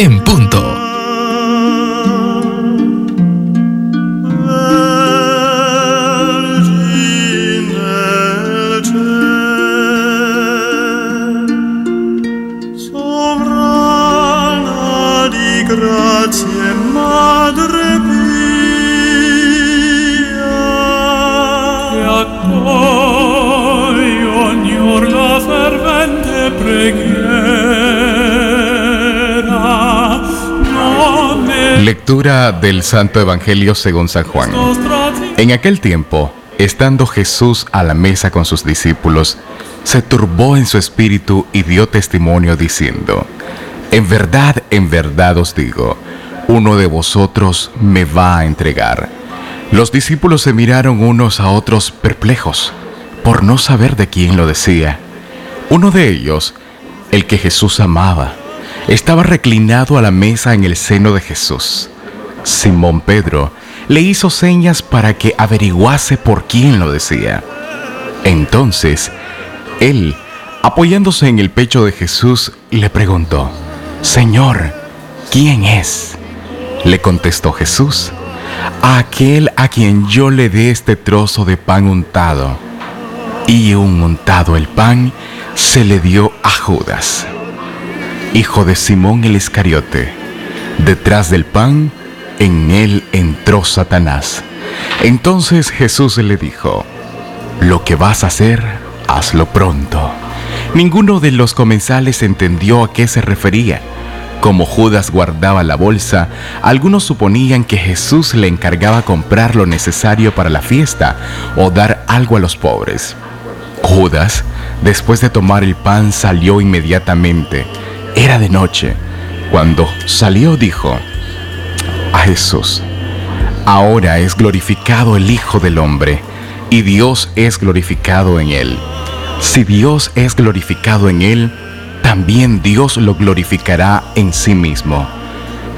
las 6 en punto. Lectura del Santo Evangelio según San Juan. En aquel tiempo, estando Jesús a la mesa con sus discípulos, se turbó en su espíritu y dio testimonio diciendo, En verdad, en verdad os digo, uno de vosotros me va a entregar. Los discípulos se miraron unos a otros perplejos, por no saber de quién lo decía. Uno de ellos, el que Jesús amaba, estaba reclinado a la mesa en el seno de Jesús. Simón Pedro le hizo señas para que averiguase por quién lo decía. Entonces, él, apoyándose en el pecho de Jesús, le preguntó, Señor, ¿quién es? Le contestó Jesús, aquel a quien yo le dé este trozo de pan untado. Y un untado el pan se le dio a Judas hijo de Simón el Iscariote. Detrás del pan, en él entró Satanás. Entonces Jesús le dijo, lo que vas a hacer, hazlo pronto. Ninguno de los comensales entendió a qué se refería. Como Judas guardaba la bolsa, algunos suponían que Jesús le encargaba comprar lo necesario para la fiesta o dar algo a los pobres. Judas, después de tomar el pan, salió inmediatamente era de noche. Cuando salió dijo a Jesús, ahora es glorificado el Hijo del Hombre y Dios es glorificado en él. Si Dios es glorificado en él, también Dios lo glorificará en sí mismo.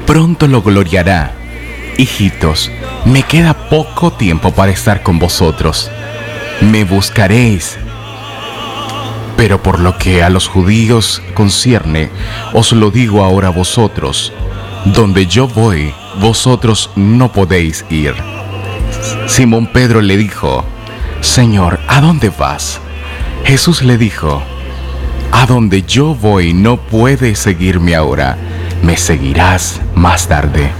Pronto lo gloriará. Hijitos, me queda poco tiempo para estar con vosotros. Me buscaréis pero por lo que a los judíos concierne, os lo digo ahora a vosotros, donde yo voy, vosotros no podéis ir. Simón Pedro le dijo, Señor, ¿a dónde vas? Jesús le dijo, A donde yo voy no puedes seguirme ahora, me seguirás más tarde.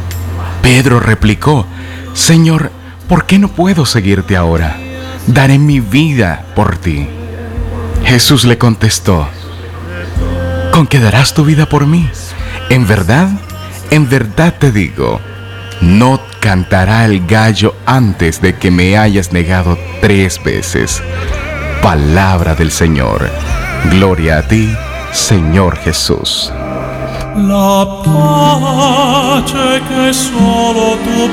Pedro replicó, Señor, ¿por qué no puedo seguirte ahora? Daré mi vida por ti. Jesús le contestó, ¿con qué darás tu vida por mí? En verdad, en verdad te digo, no cantará el gallo antes de que me hayas negado tres veces. Palabra del Señor. Gloria a ti, Señor Jesús. La que solo tú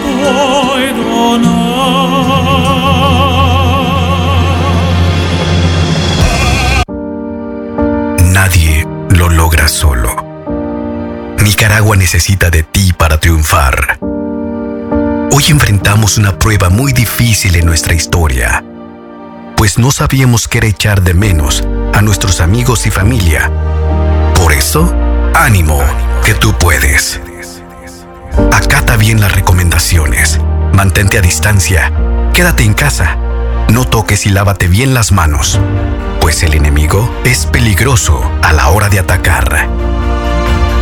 lo logra solo. Nicaragua necesita de ti para triunfar. Hoy enfrentamos una prueba muy difícil en nuestra historia, pues no sabíamos qué era echar de menos a nuestros amigos y familia. Por eso, ánimo, que tú puedes. Acata bien las recomendaciones, mantente a distancia, quédate en casa, no toques y lávate bien las manos pues el enemigo es peligroso a la hora de atacar.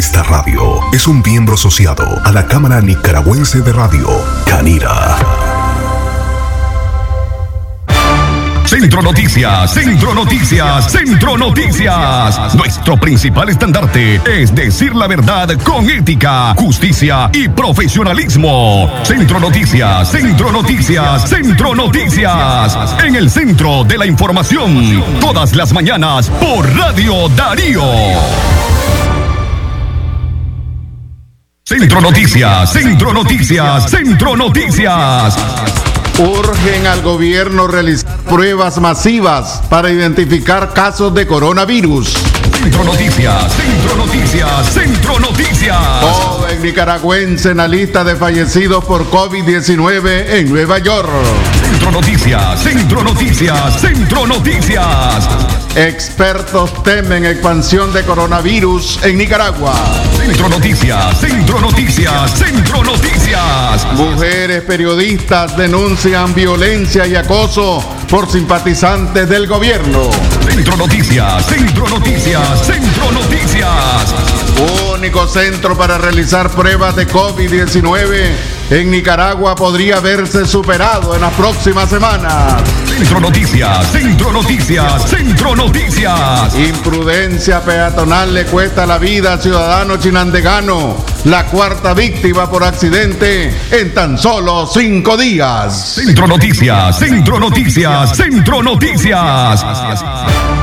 Esta radio es un miembro asociado a la Cámara Nicaragüense de Radio, Canira. Centro Noticias, Centro Noticias, Centro Noticias. Nuestro principal estandarte es decir la verdad con ética, justicia y profesionalismo. Centro Noticias, Centro Noticias, Centro Noticias. En el centro de la información, todas las mañanas por Radio Darío. Centro Noticias, Centro Noticias, Centro Noticias. Urgen al gobierno realizar pruebas masivas para identificar casos de coronavirus. Centro Noticias, Centro Noticias, Centro Noticias. Joven nicaragüense en la lista de fallecidos por COVID-19 en Nueva York. Centro Noticias, Centro Noticias, Centro Noticias. Expertos temen expansión de coronavirus en Nicaragua. Centro Noticias, Centro Noticias, Centro Noticias. Mujeres periodistas denuncian violencia y acoso por simpatizantes del gobierno. Centro Noticias, Centro Noticias, Centro Noticias. Único centro para realizar pruebas de COVID-19 en Nicaragua podría verse superado en las próximas semanas. Centro Noticias, Centro Noticias, Centro Noticias. Imprudencia peatonal le cuesta la vida al ciudadano chinandegano, la cuarta víctima por accidente en tan solo cinco días. Centro Noticias, Centro Noticias, Centro Noticias. Centro Noticias,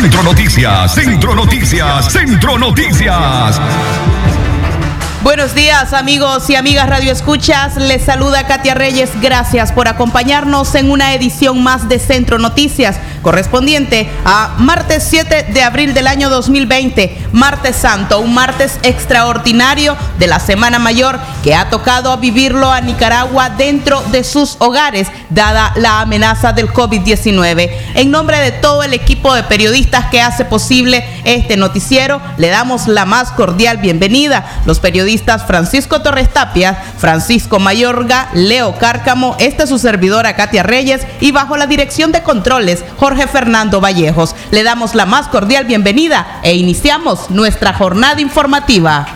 Centro Noticias, Centro Noticias. Buenos días amigos y amigas Radio Escuchas, les saluda Katia Reyes, gracias por acompañarnos en una edición más de Centro Noticias, correspondiente a martes 7 de abril del año 2020, martes santo, un martes extraordinario de la Semana Mayor que ha tocado vivirlo a Nicaragua dentro de sus hogares, dada la amenaza del COVID-19. En nombre de todo el equipo de periodistas que hace posible este noticiero, le damos la más cordial bienvenida. Los periodistas Francisco Torres Tapia, Francisco Mayorga, Leo Cárcamo, esta es su servidora Katia Reyes y bajo la dirección de controles Jorge Fernando Vallejos. Le damos la más cordial bienvenida e iniciamos nuestra jornada informativa.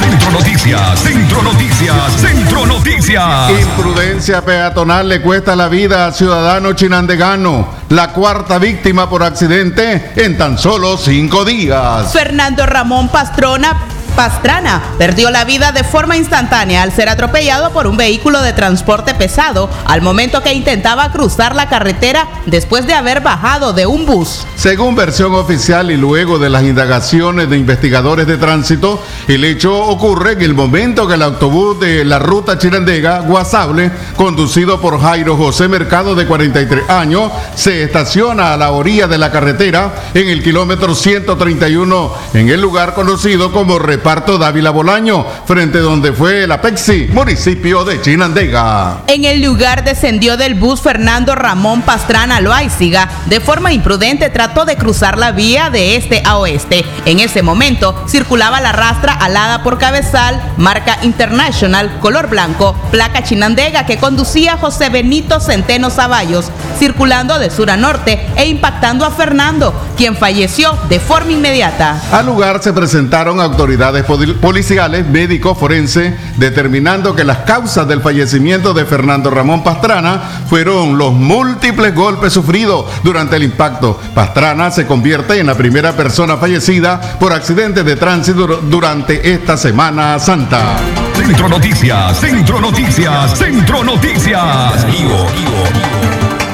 Centro Noticias, Centro Noticias, Centro Noticias. Imprudencia peatonal le cuesta la vida al ciudadano chinandegano, la cuarta víctima por accidente en tan solo cinco días. Fernando Ramón Pastrona Pastrana perdió la vida de forma instantánea al ser atropellado por un vehículo de transporte pesado al momento que intentaba cruzar la carretera después de haber bajado de un bus. Según versión oficial y luego de las indagaciones de investigadores de tránsito, el hecho ocurre en el momento que el autobús de la ruta Chirandega, Guasable, conducido por Jairo José Mercado de 43 años, se estaciona a la orilla de la carretera en el kilómetro 131 en el lugar conocido como Reparto Dávila Bolaño, frente donde fue la Pexi, municipio de Chinandega. En el lugar descendió del bus Fernando Ramón Pastrana Loaiziga. De forma imprudente trató de cruzar la vía de este a oeste. En ese momento circulaba la rastra alada por cabezal, marca International, color blanco, placa Chinandega que conducía José Benito Centeno Zavallos, circulando de sur a norte e impactando a Fernando, quien falleció de forma inmediata. Al lugar se presentaron autoridades policiales, médico forense, determinando que las causas del fallecimiento de Fernando Ramón Pastrana fueron los múltiples golpes sufridos durante el impacto. Pastrana se convierte en la primera persona fallecida por accidente de tránsito durante esta Semana Santa. Centro Noticias, Centro Noticias, Centro Noticias.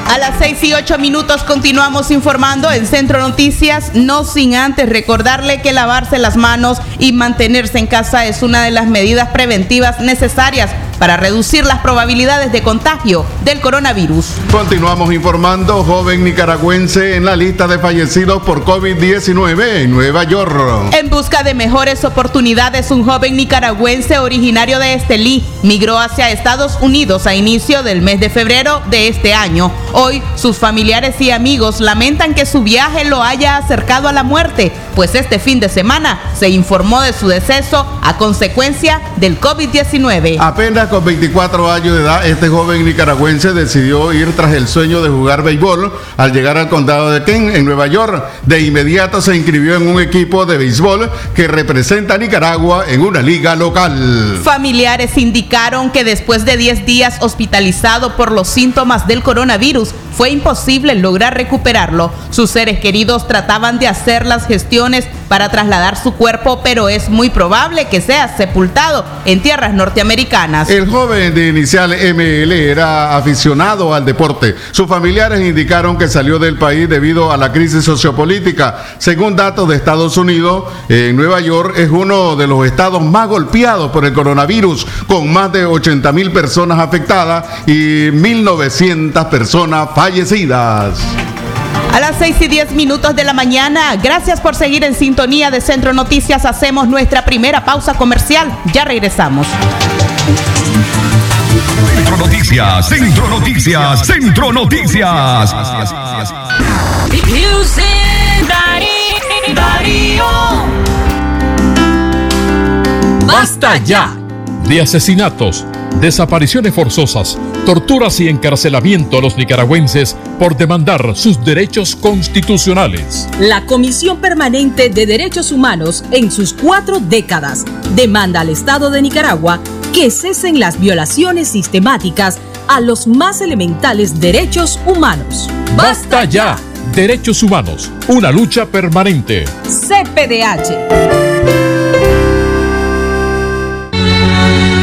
A las 6 y 8 minutos continuamos informando en Centro Noticias, no sin antes recordarle que lavarse las manos y mantenerse en casa es una de las medidas preventivas necesarias para reducir las probabilidades de contagio del coronavirus. Continuamos informando, joven nicaragüense en la lista de fallecidos por COVID-19 en Nueva York. En busca de mejores oportunidades, un joven nicaragüense originario de Estelí migró hacia Estados Unidos a inicio del mes de febrero de este año. Hoy, sus familiares y amigos lamentan que su viaje lo haya acercado a la muerte, pues este fin de semana se informó de su deceso a consecuencia del COVID-19. Apenas con 24 años de edad, este joven nicaragüense decidió ir tras el sueño de jugar béisbol al llegar al condado de Kent, en Nueva York. De inmediato se inscribió en un equipo de béisbol que representa a Nicaragua en una liga local. Familiares indicaron que después de 10 días hospitalizado por los síntomas del coronavirus, fue imposible lograr recuperarlo. Sus seres queridos trataban de hacer las gestiones para trasladar su cuerpo, pero es muy probable que sea sepultado en tierras norteamericanas. El joven de inicial ML era aficionado al deporte. Sus familiares indicaron que salió del país debido a la crisis sociopolítica. Según datos de Estados Unidos, Nueva York es uno de los estados más golpeados por el coronavirus, con más de 80 mil personas afectadas y 1.900 personas fallecidas. A las 6 y 10 minutos de la mañana, gracias por seguir en sintonía de Centro Noticias. Hacemos nuestra primera pausa comercial. Ya regresamos. Centro Noticias, Centro Noticias, Centro Noticias. Basta ya de asesinatos, desapariciones forzosas, torturas y encarcelamiento a los nicaragüenses por demandar sus derechos constitucionales. La Comisión Permanente de Derechos Humanos, en sus cuatro décadas, demanda al Estado de Nicaragua que cesen las violaciones sistemáticas a los más elementales derechos humanos. Basta ya. Derechos humanos, una lucha permanente. CPDH.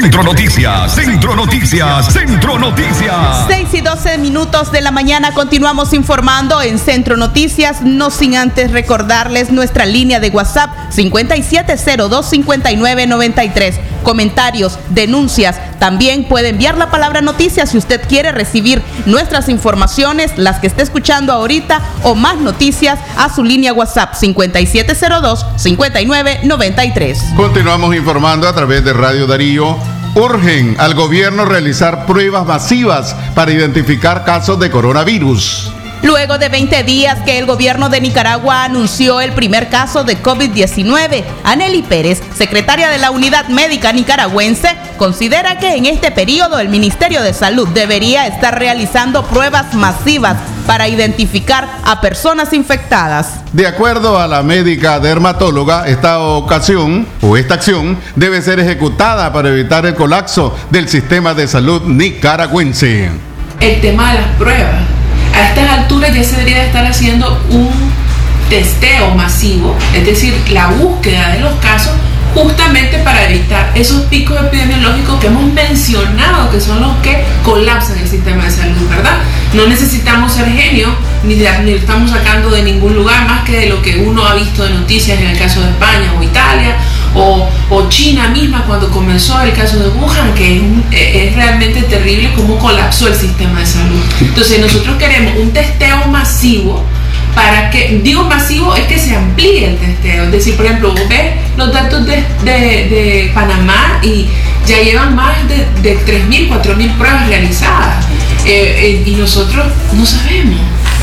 Centro Noticias, Centro Noticias, Centro Noticias. 6 y 12 minutos de la mañana continuamos informando en Centro Noticias, no sin antes recordarles nuestra línea de WhatsApp 57025993. Comentarios, denuncias, también puede enviar la palabra noticias si usted quiere recibir nuestras informaciones, las que esté escuchando ahorita o más noticias a su línea WhatsApp 57025993. Continuamos informando a través de Radio Darío. Urgen al gobierno realizar pruebas masivas para identificar casos de coronavirus. Luego de 20 días que el gobierno de Nicaragua anunció el primer caso de COVID-19, Aneli Pérez, secretaria de la Unidad Médica Nicaragüense, considera que en este periodo el Ministerio de Salud debería estar realizando pruebas masivas para identificar a personas infectadas. De acuerdo a la médica dermatóloga, esta ocasión o esta acción debe ser ejecutada para evitar el colapso del sistema de salud nicaragüense. El tema de las pruebas a estas alturas ya se debería estar haciendo un testeo masivo, es decir, la búsqueda de los casos justamente para evitar esos picos epidemiológicos que hemos mencionado, que son los que colapsan el sistema de salud, ¿verdad? No necesitamos ser genios, ni, ni estamos sacando de ningún lugar más que de lo que uno ha visto de noticias en el caso de España o Italia o, o, China misma cuando comenzó el caso de Wuhan, que es, es, realmente terrible cómo colapsó el sistema de salud. Entonces nosotros queremos un testeo masivo para que, digo masivo, es que se amplíe el testeo. Es decir, por ejemplo, vos ves los datos de, de, de Panamá y ya llevan más de, de 3.000, 4.000 pruebas realizadas. Eh, eh, y nosotros no sabemos,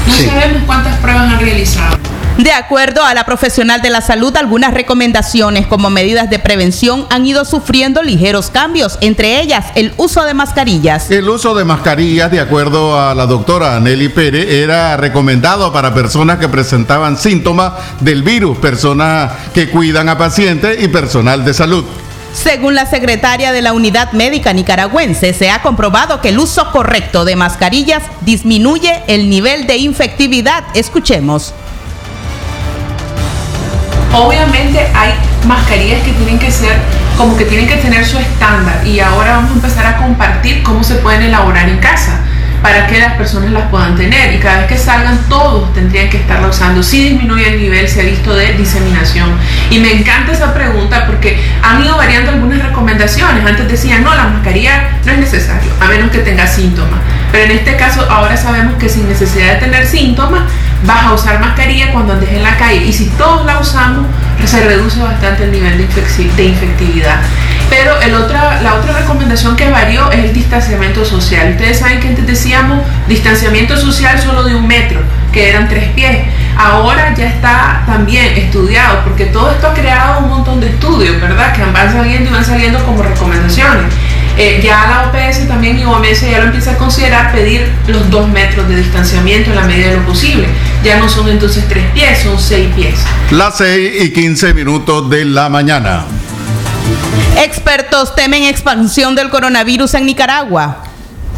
no sí. sabemos cuántas pruebas han realizado. De acuerdo a la profesional de la salud, algunas recomendaciones como medidas de prevención han ido sufriendo ligeros cambios, entre ellas el uso de mascarillas. El uso de mascarillas, de acuerdo a la doctora Nelly Pérez, era recomendado para personas que presentaban síntomas del virus, personas que cuidan a pacientes y personal de salud. Según la secretaria de la Unidad Médica Nicaragüense, se ha comprobado que el uso correcto de mascarillas disminuye el nivel de infectividad. Escuchemos. Obviamente hay mascarillas que tienen que ser, como que tienen que tener su estándar y ahora vamos a empezar a compartir cómo se pueden elaborar en casa para que las personas las puedan tener y cada vez que salgan todos tendrían que estarla usando. Si disminuye el nivel, se ha visto de diseminación. Y me encanta esa pregunta porque han ido variando algunas recomendaciones. Antes decían, no, la mascarilla no es necesario, a menos que tenga síntomas. Pero en este caso ahora sabemos que sin necesidad de tener síntomas, vas a usar mascarilla cuando andes en la calle. Y si todos la usamos, se reduce bastante el nivel de, infectividad. Pero el otra, la otra recomendación que varió es el distanciamiento social. Ustedes saben que antes decíamos distanciamiento social solo de un metro, que eran tres pies. Ahora ya está también estudiado, porque todo esto ha creado un montón de estudios, ¿verdad? Que van saliendo y van saliendo como recomendaciones. Eh, ya la OPS también y OMS ya lo empieza a considerar pedir los dos metros de distanciamiento en la medida de lo posible. Ya no son entonces tres pies, son seis pies. Las seis y quince minutos de la mañana. Expertos temen expansión del coronavirus en Nicaragua.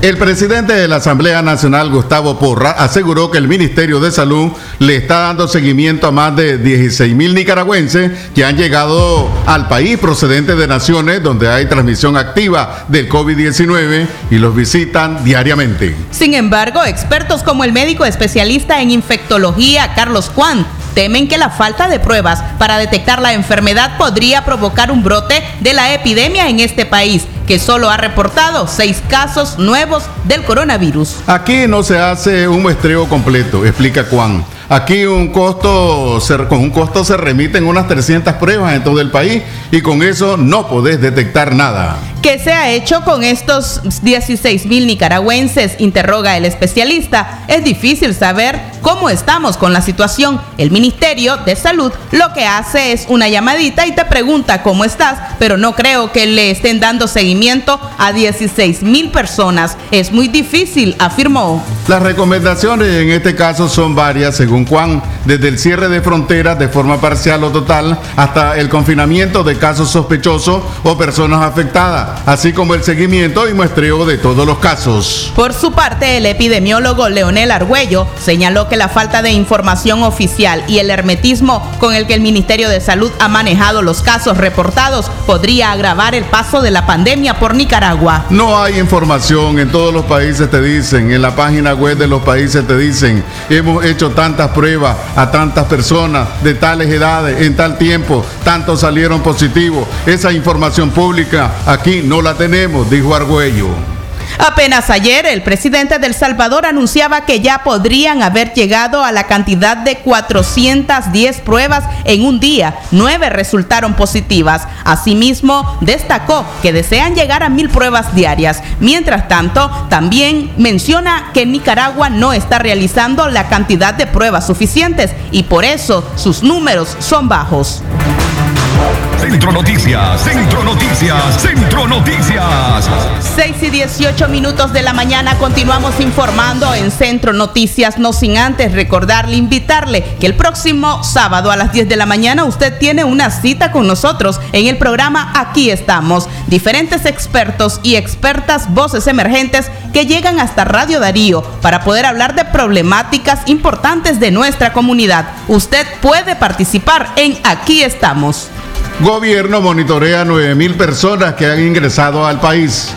El presidente de la Asamblea Nacional, Gustavo Porra, aseguró que el Ministerio de Salud le está dando seguimiento a más de 16 mil nicaragüenses que han llegado al país procedentes de naciones donde hay transmisión activa del COVID-19 y los visitan diariamente. Sin embargo, expertos como el médico especialista en infectología, Carlos Juan, temen que la falta de pruebas para detectar la enfermedad podría provocar un brote de la epidemia en este país que solo ha reportado seis casos nuevos del coronavirus. Aquí no se hace un muestreo completo, explica Juan. Aquí un costo, con un costo se remiten unas 300 pruebas en todo el país y con eso no podés detectar nada. ¿Qué se ha hecho con estos 16 mil nicaragüenses? Interroga el especialista. Es difícil saber cómo estamos con la situación. El Ministerio de Salud lo que hace es una llamadita y te pregunta cómo estás, pero no creo que le estén dando seguimiento a 16 mil personas. Es muy difícil, afirmó. Las recomendaciones en este caso son varias, según Juan, desde el cierre de fronteras de forma parcial o total hasta el confinamiento de casos sospechosos o personas afectadas así como el seguimiento y muestreo de todos los casos. Por su parte, el epidemiólogo Leonel Argüello señaló que la falta de información oficial y el hermetismo con el que el Ministerio de Salud ha manejado los casos reportados podría agravar el paso de la pandemia por Nicaragua. No hay información, en todos los países te dicen, en la página web de los países te dicen, hemos hecho tantas pruebas a tantas personas de tales edades, en tal tiempo, tantos salieron positivos. Esa información pública aquí no la tenemos, dijo Argüello. Apenas ayer el presidente del Salvador anunciaba que ya podrían haber llegado a la cantidad de 410 pruebas en un día. Nueve resultaron positivas. Asimismo, destacó que desean llegar a mil pruebas diarias. Mientras tanto, también menciona que Nicaragua no está realizando la cantidad de pruebas suficientes y por eso sus números son bajos. Centro Noticias, Centro Noticias, Centro Noticias. 6 y 18 minutos de la mañana continuamos informando en Centro Noticias, no sin antes recordarle, invitarle que el próximo sábado a las 10 de la mañana usted tiene una cita con nosotros en el programa Aquí estamos. Diferentes expertos y expertas voces emergentes que llegan hasta Radio Darío para poder hablar de problemáticas importantes de nuestra comunidad. Usted puede participar en Aquí estamos. Gobierno monitorea 9.000 personas que han ingresado al país.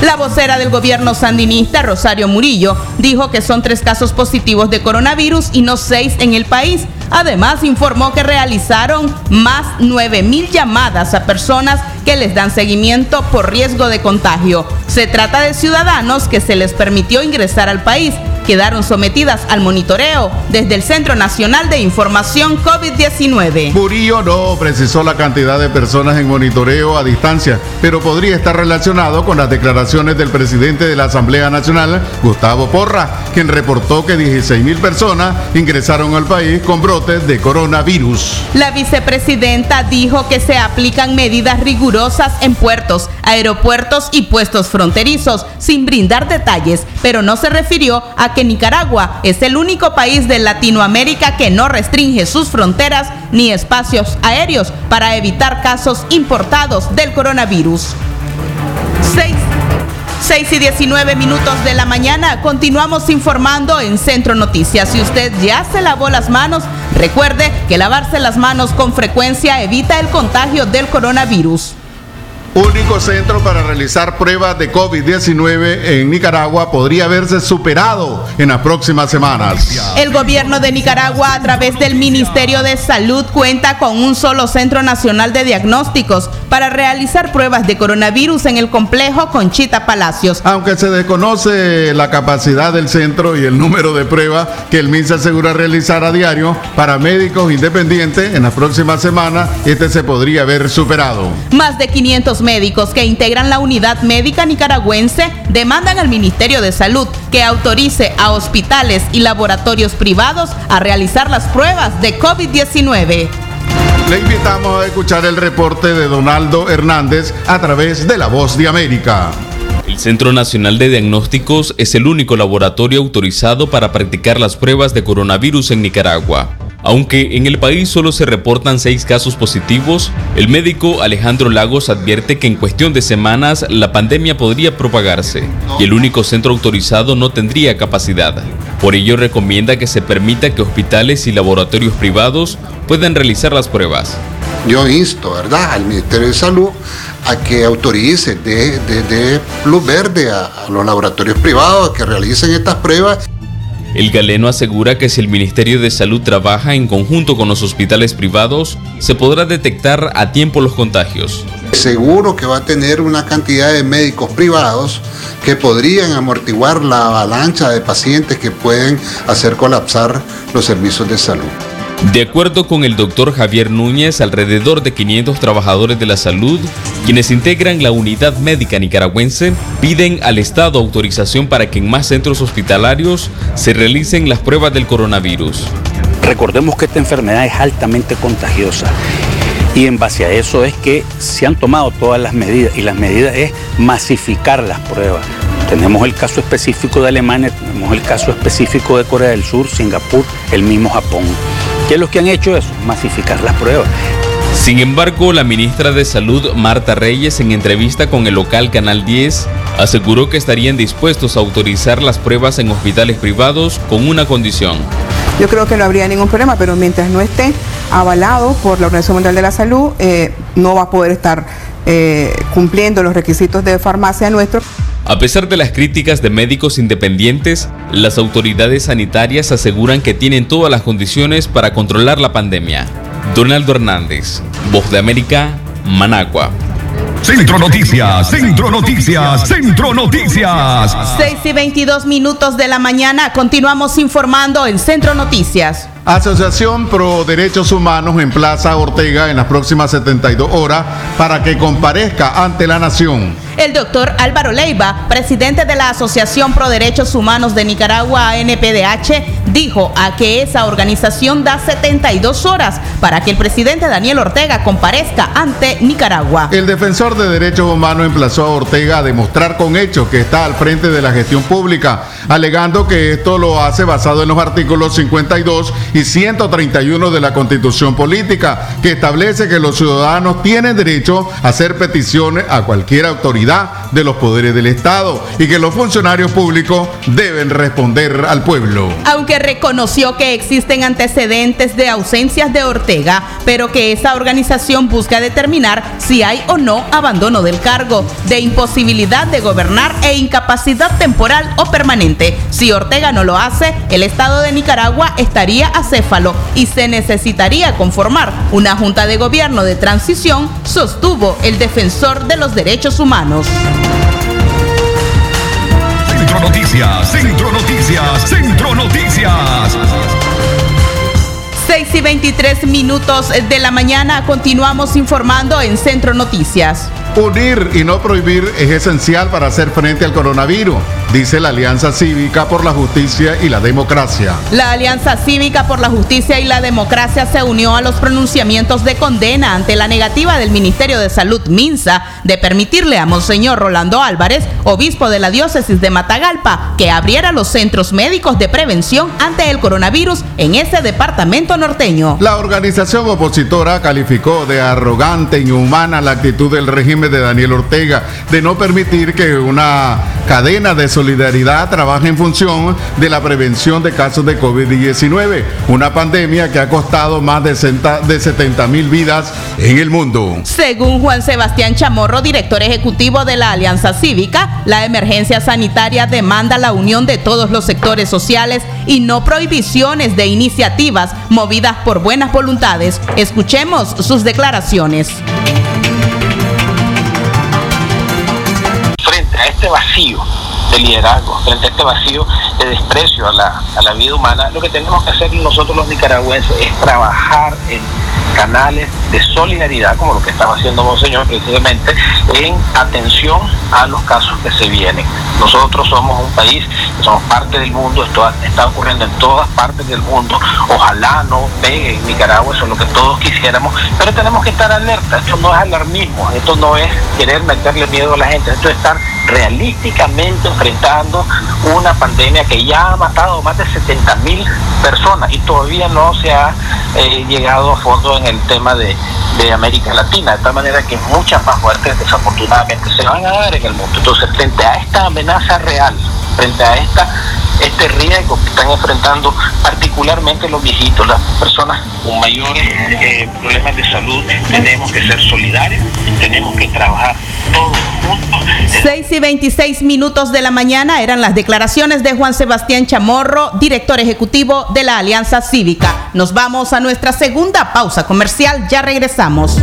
La vocera del gobierno sandinista, Rosario Murillo, dijo que son tres casos positivos de coronavirus y no seis en el país. Además, informó que realizaron más 9.000 llamadas a personas que les dan seguimiento por riesgo de contagio. Se trata de ciudadanos que se les permitió ingresar al país quedaron sometidas al monitoreo desde el Centro Nacional de Información COVID-19. Murillo no precisó la cantidad de personas en monitoreo a distancia, pero podría estar relacionado con las declaraciones del presidente de la Asamblea Nacional, Gustavo Porra, quien reportó que 16 mil personas ingresaron al país con brotes de coronavirus. La vicepresidenta dijo que se aplican medidas rigurosas en puertos, aeropuertos y puestos fronterizos, sin brindar detalles, pero no se refirió a que Nicaragua es el único país de Latinoamérica que no restringe sus fronteras ni espacios aéreos para evitar casos importados del coronavirus. 6 y 19 minutos de la mañana. Continuamos informando en Centro Noticias. Si usted ya se lavó las manos, Recuerde que lavarse las manos con frecuencia evita el contagio del coronavirus. Único centro para realizar pruebas de COVID-19 en Nicaragua podría verse superado en las próximas semanas. El gobierno de Nicaragua a través del Ministerio de Salud cuenta con un solo centro nacional de diagnósticos para realizar pruebas de coronavirus en el complejo Conchita Palacios. Aunque se desconoce la capacidad del centro y el número de pruebas que el MINSA asegura realizar a diario para médicos independientes, en las próximas semanas este se podría ver superado. Más de 500 médicos que integran la unidad médica nicaragüense demandan al Ministerio de Salud que autorice a hospitales y laboratorios privados a realizar las pruebas de COVID-19. Le invitamos a escuchar el reporte de Donaldo Hernández a través de La Voz de América. El Centro Nacional de Diagnósticos es el único laboratorio autorizado para practicar las pruebas de coronavirus en Nicaragua. Aunque en el país solo se reportan seis casos positivos, el médico Alejandro Lagos advierte que en cuestión de semanas la pandemia podría propagarse y el único centro autorizado no tendría capacidad. Por ello recomienda que se permita que hospitales y laboratorios privados puedan realizar las pruebas. Yo insto, ¿verdad?, al Ministerio de Salud a que autorice de, de, luz verde a, a los laboratorios privados que realicen estas pruebas el galeno asegura que si el Ministerio de Salud trabaja en conjunto con los hospitales privados, se podrá detectar a tiempo los contagios. Seguro que va a tener una cantidad de médicos privados que podrían amortiguar la avalancha de pacientes que pueden hacer colapsar los servicios de salud. De acuerdo con el doctor Javier Núñez, alrededor de 500 trabajadores de la salud, quienes integran la unidad médica nicaragüense, piden al Estado autorización para que en más centros hospitalarios se realicen las pruebas del coronavirus. Recordemos que esta enfermedad es altamente contagiosa y en base a eso es que se han tomado todas las medidas y las medidas es masificar las pruebas. Tenemos el caso específico de Alemania, tenemos el caso específico de Corea del Sur, Singapur, el mismo Japón. ¿Qué es lo que han hecho eso? Masificar las pruebas. Sin embargo, la ministra de Salud, Marta Reyes, en entrevista con el local Canal 10, aseguró que estarían dispuestos a autorizar las pruebas en hospitales privados con una condición. Yo creo que no habría ningún problema, pero mientras no esté avalado por la Organización Mundial de la Salud, eh, no va a poder estar eh, cumpliendo los requisitos de farmacia nuestros. A pesar de las críticas de médicos independientes, las autoridades sanitarias aseguran que tienen todas las condiciones para controlar la pandemia. Donaldo Hernández, Voz de América, Managua. Centro Noticias, Centro Noticias, Centro Noticias. 6 y 22 minutos de la mañana, continuamos informando en Centro Noticias. Asociación Pro Derechos Humanos en Plaza Ortega en las próximas 72 horas para que comparezca ante la nación. El doctor Álvaro Leiva, presidente de la Asociación Pro Derechos Humanos de Nicaragua, ANPDH, dijo a que esa organización da 72 horas para que el presidente Daniel Ortega comparezca ante Nicaragua. El defensor de derechos humanos emplazó a Ortega a demostrar con hechos que está al frente de la gestión pública, alegando que esto lo hace basado en los artículos 52 y 131 de la Constitución Política, que establece que los ciudadanos tienen derecho a hacer peticiones a cualquier autoridad de los poderes del Estado y que los funcionarios públicos deben responder al pueblo. Aunque reconoció que existen antecedentes de ausencias de Ortega, pero que esa organización busca determinar si hay o no abandono del cargo, de imposibilidad de gobernar e incapacidad temporal o permanente. Si Ortega no lo hace, el Estado de Nicaragua estaría acéfalo y se necesitaría conformar una junta de gobierno de transición, sostuvo el defensor de los derechos humanos. Centro Noticias, Centro Noticias, Centro Noticias. 6 y 23 minutos de la mañana continuamos informando en Centro Noticias. Unir y no prohibir es esencial para hacer frente al coronavirus, dice la Alianza Cívica por la Justicia y la Democracia. La Alianza Cívica por la Justicia y la Democracia se unió a los pronunciamientos de condena ante la negativa del Ministerio de Salud Minsa de permitirle a Monseñor Rolando Álvarez, obispo de la diócesis de Matagalpa, que abriera los centros médicos de prevención ante el coronavirus en ese departamento norteño. La organización opositora calificó de arrogante e inhumana la actitud del régimen de Daniel Ortega de no permitir que una cadena de solidaridad Solidaridad trabaja en función de la prevención de casos de COVID-19, una pandemia que ha costado más de 70 mil vidas en el mundo. Según Juan Sebastián Chamorro, director ejecutivo de la Alianza Cívica, la emergencia sanitaria demanda la unión de todos los sectores sociales y no prohibiciones de iniciativas movidas por buenas voluntades. Escuchemos sus declaraciones. Frente a este vacío de liderazgo, frente a este vacío de desprecio a la, a la vida humana, lo que tenemos que hacer nosotros los nicaragüenses es trabajar en canales de solidaridad, como lo que estaba haciendo Monseñor precisamente, en atención a los casos que se vienen. Nosotros somos un país, somos parte del mundo, esto está ocurriendo en todas partes del mundo, ojalá no pegue en Nicaragua, eso es lo que todos quisiéramos, pero tenemos que estar alerta, esto no es alarmismo, esto no es querer meterle miedo a la gente, esto es estar realísticamente enfrentando una pandemia que ya ha matado más de 70 mil personas y todavía no se ha eh, llegado a fondo en el tema de, de, América Latina, de tal manera que muchas más muertes desafortunadamente se van a dar en el mundo. Entonces, frente a esta amenaza real, frente a esta este riesgo que están enfrentando particularmente los viejitos, las personas con mayores eh, problemas de salud, tenemos que ser solidarios, tenemos que trabajar todos juntos. 6 y 26 minutos de la mañana eran las declaraciones de Juan Sebastián Chamorro, director ejecutivo de la Alianza Cívica. Nos vamos a nuestra segunda pausa comercial, ya regresamos.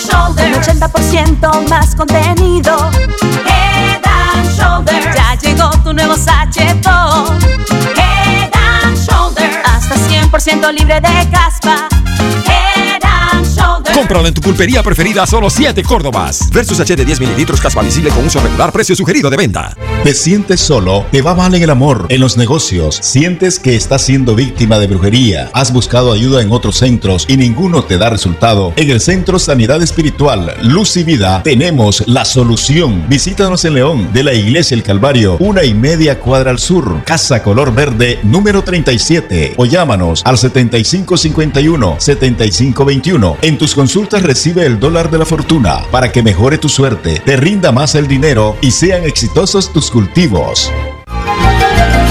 Shoulders. Un 80% más contenido. Head and Shoulders. Ya llegó tu nuevo sachetón. Head and Shoulders. Hasta 100% libre de caspa. Cómpralo en tu pulpería preferida solo 7 Córdobas. Versus H de 10 mililitros caspa visible con uso regular, precio sugerido de venta. ¿Te sientes solo? ¿Te va mal en el amor? ¿En los negocios? ¿Sientes que estás siendo víctima de brujería? ¿Has buscado ayuda en otros centros y ninguno te da resultado? En el Centro Sanidad Espiritual Luz y Vida tenemos la solución. Visítanos en León, de la Iglesia El Calvario, una y media cuadra al sur, Casa Color Verde, número 37. O llámanos al 7551-7521. En tus consultas recibe el dólar de la fortuna para que mejore tu suerte, te rinda más el dinero y sean exitosos tus cultivos.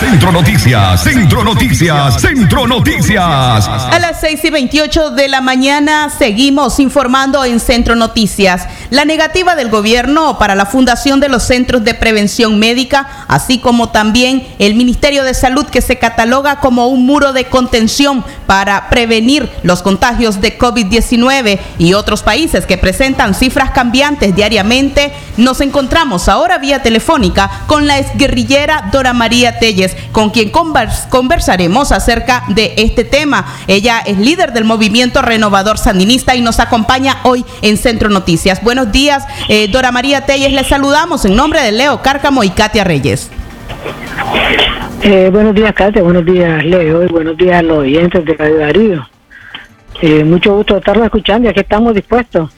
Centro Noticias, Centro Noticias, Centro Noticias. A las 6 y 28 de la mañana seguimos informando en Centro Noticias. La negativa del gobierno para la fundación de los centros de prevención médica, así como también el Ministerio de Salud que se cataloga como un muro de contención para prevenir los contagios de COVID-19 y otros países que presentan cifras cambiantes diariamente, nos encontramos ahora vía telefónica con la exguerrillera Dora María Telles, con quien conversaremos acerca de este tema. Ella es líder del movimiento renovador sandinista y nos acompaña hoy en Centro Noticias. Buenos días, eh, Dora María Telles. Les saludamos en nombre de Leo Cárcamo y Katia Reyes. Eh, buenos días, Katia. Buenos días, Leo. Y buenos días a los oyentes de Radio Darío. Eh, mucho gusto estarlo escuchando y aquí estamos dispuestos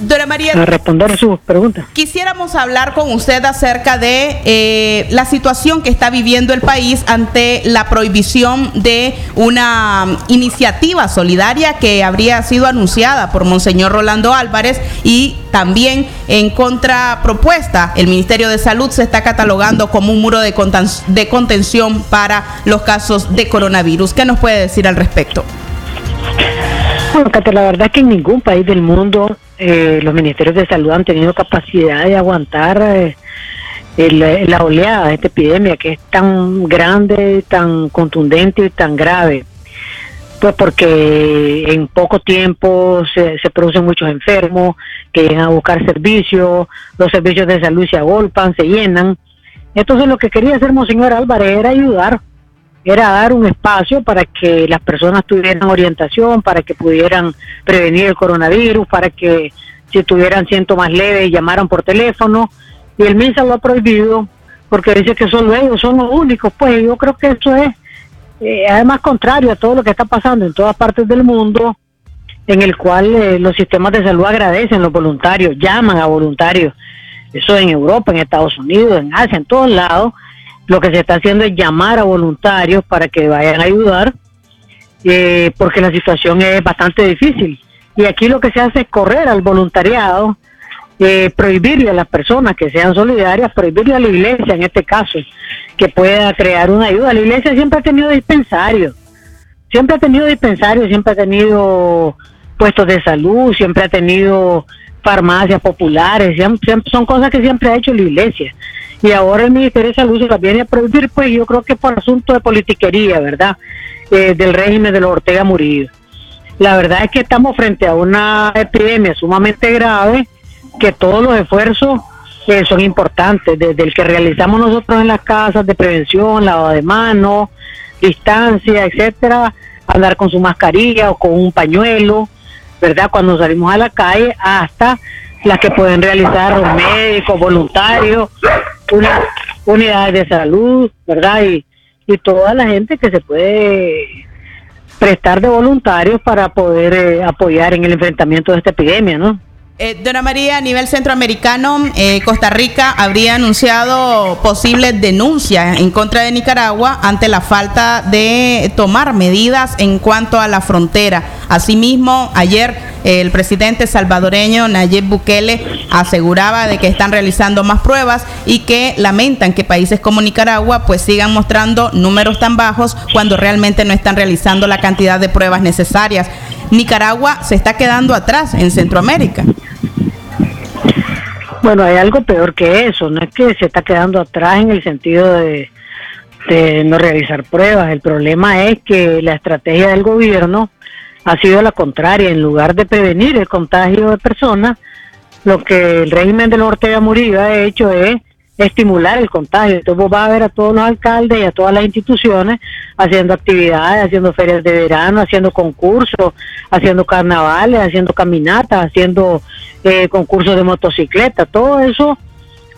Dora María, a responder sus preguntas. Quisiéramos hablar con usted acerca de eh, la situación que está viviendo el país ante la prohibición de una um, iniciativa solidaria que habría sido anunciada por Monseñor Rolando Álvarez y también en contrapropuesta, el Ministerio de Salud se está catalogando como un muro de, conten- de contención para los casos de coronavirus. ¿Qué nos puede decir al respecto? Bueno, Katia, la verdad es que en ningún país del mundo eh, los ministerios de salud han tenido capacidad de aguantar eh, el- la oleada de esta epidemia que es tan grande, tan contundente y tan grave. Pues porque en poco tiempo se, se producen muchos enfermos que llegan a buscar servicios, los servicios de salud se agolpan, se llenan. Entonces lo que quería hacer Monseñor Álvarez era ayudar, era dar un espacio para que las personas tuvieran orientación, para que pudieran prevenir el coronavirus, para que si tuvieran síntomas leves llamaran por teléfono. Y el MINSA lo ha prohibido porque dice que solo ellos son los únicos. Pues yo creo que eso es eh, además contrario a todo lo que está pasando en todas partes del mundo, en el cual eh, los sistemas de salud agradecen los voluntarios, llaman a voluntarios. Eso en Europa, en Estados Unidos, en Asia, en todos lados. Lo que se está haciendo es llamar a voluntarios para que vayan a ayudar, eh, porque la situación es bastante difícil. Y aquí lo que se hace es correr al voluntariado, eh, prohibirle a las personas que sean solidarias, prohibirle a la iglesia en este caso, que pueda crear una ayuda. La iglesia siempre ha tenido dispensarios, siempre ha tenido dispensarios, siempre ha tenido puestos de salud, siempre ha tenido farmacias populares, siempre- son cosas que siempre ha hecho la iglesia. Y ahora el Ministerio de Salud se las viene a prohibir, pues yo creo que por asunto de politiquería, ¿verdad? Eh, del régimen de los Ortega Murillo. La verdad es que estamos frente a una epidemia sumamente grave, que todos los esfuerzos eh, son importantes, desde el que realizamos nosotros en las casas de prevención, lavado de manos, distancia, etcétera, andar con su mascarilla o con un pañuelo, ¿verdad? Cuando salimos a la calle, hasta las que pueden realizar los médicos, voluntarios, una, unidades de salud, ¿verdad? Y, y toda la gente que se puede prestar de voluntarios para poder eh, apoyar en el enfrentamiento de esta epidemia, ¿no? Eh, Dona María, a nivel centroamericano, eh, Costa Rica habría anunciado posibles denuncias en contra de Nicaragua ante la falta de tomar medidas en cuanto a la frontera. Asimismo, ayer eh, el presidente salvadoreño Nayib Bukele aseguraba de que están realizando más pruebas y que lamentan que países como Nicaragua pues sigan mostrando números tan bajos cuando realmente no están realizando la cantidad de pruebas necesarias. Nicaragua se está quedando atrás en Centroamérica. Bueno, hay algo peor que eso, no es que se está quedando atrás en el sentido de, no realizar pruebas, el problema es que la estrategia del gobierno ha sido la contraria, en lugar de prevenir el contagio de personas, lo que el régimen de los Ortega Murillo ha hecho es estimular el contagio. Entonces vos vas a ver a todos los alcaldes y a todas las instituciones haciendo actividades, haciendo ferias de verano, haciendo concursos, haciendo carnavales, haciendo caminatas, haciendo eh, concursos de motocicleta. Todo eso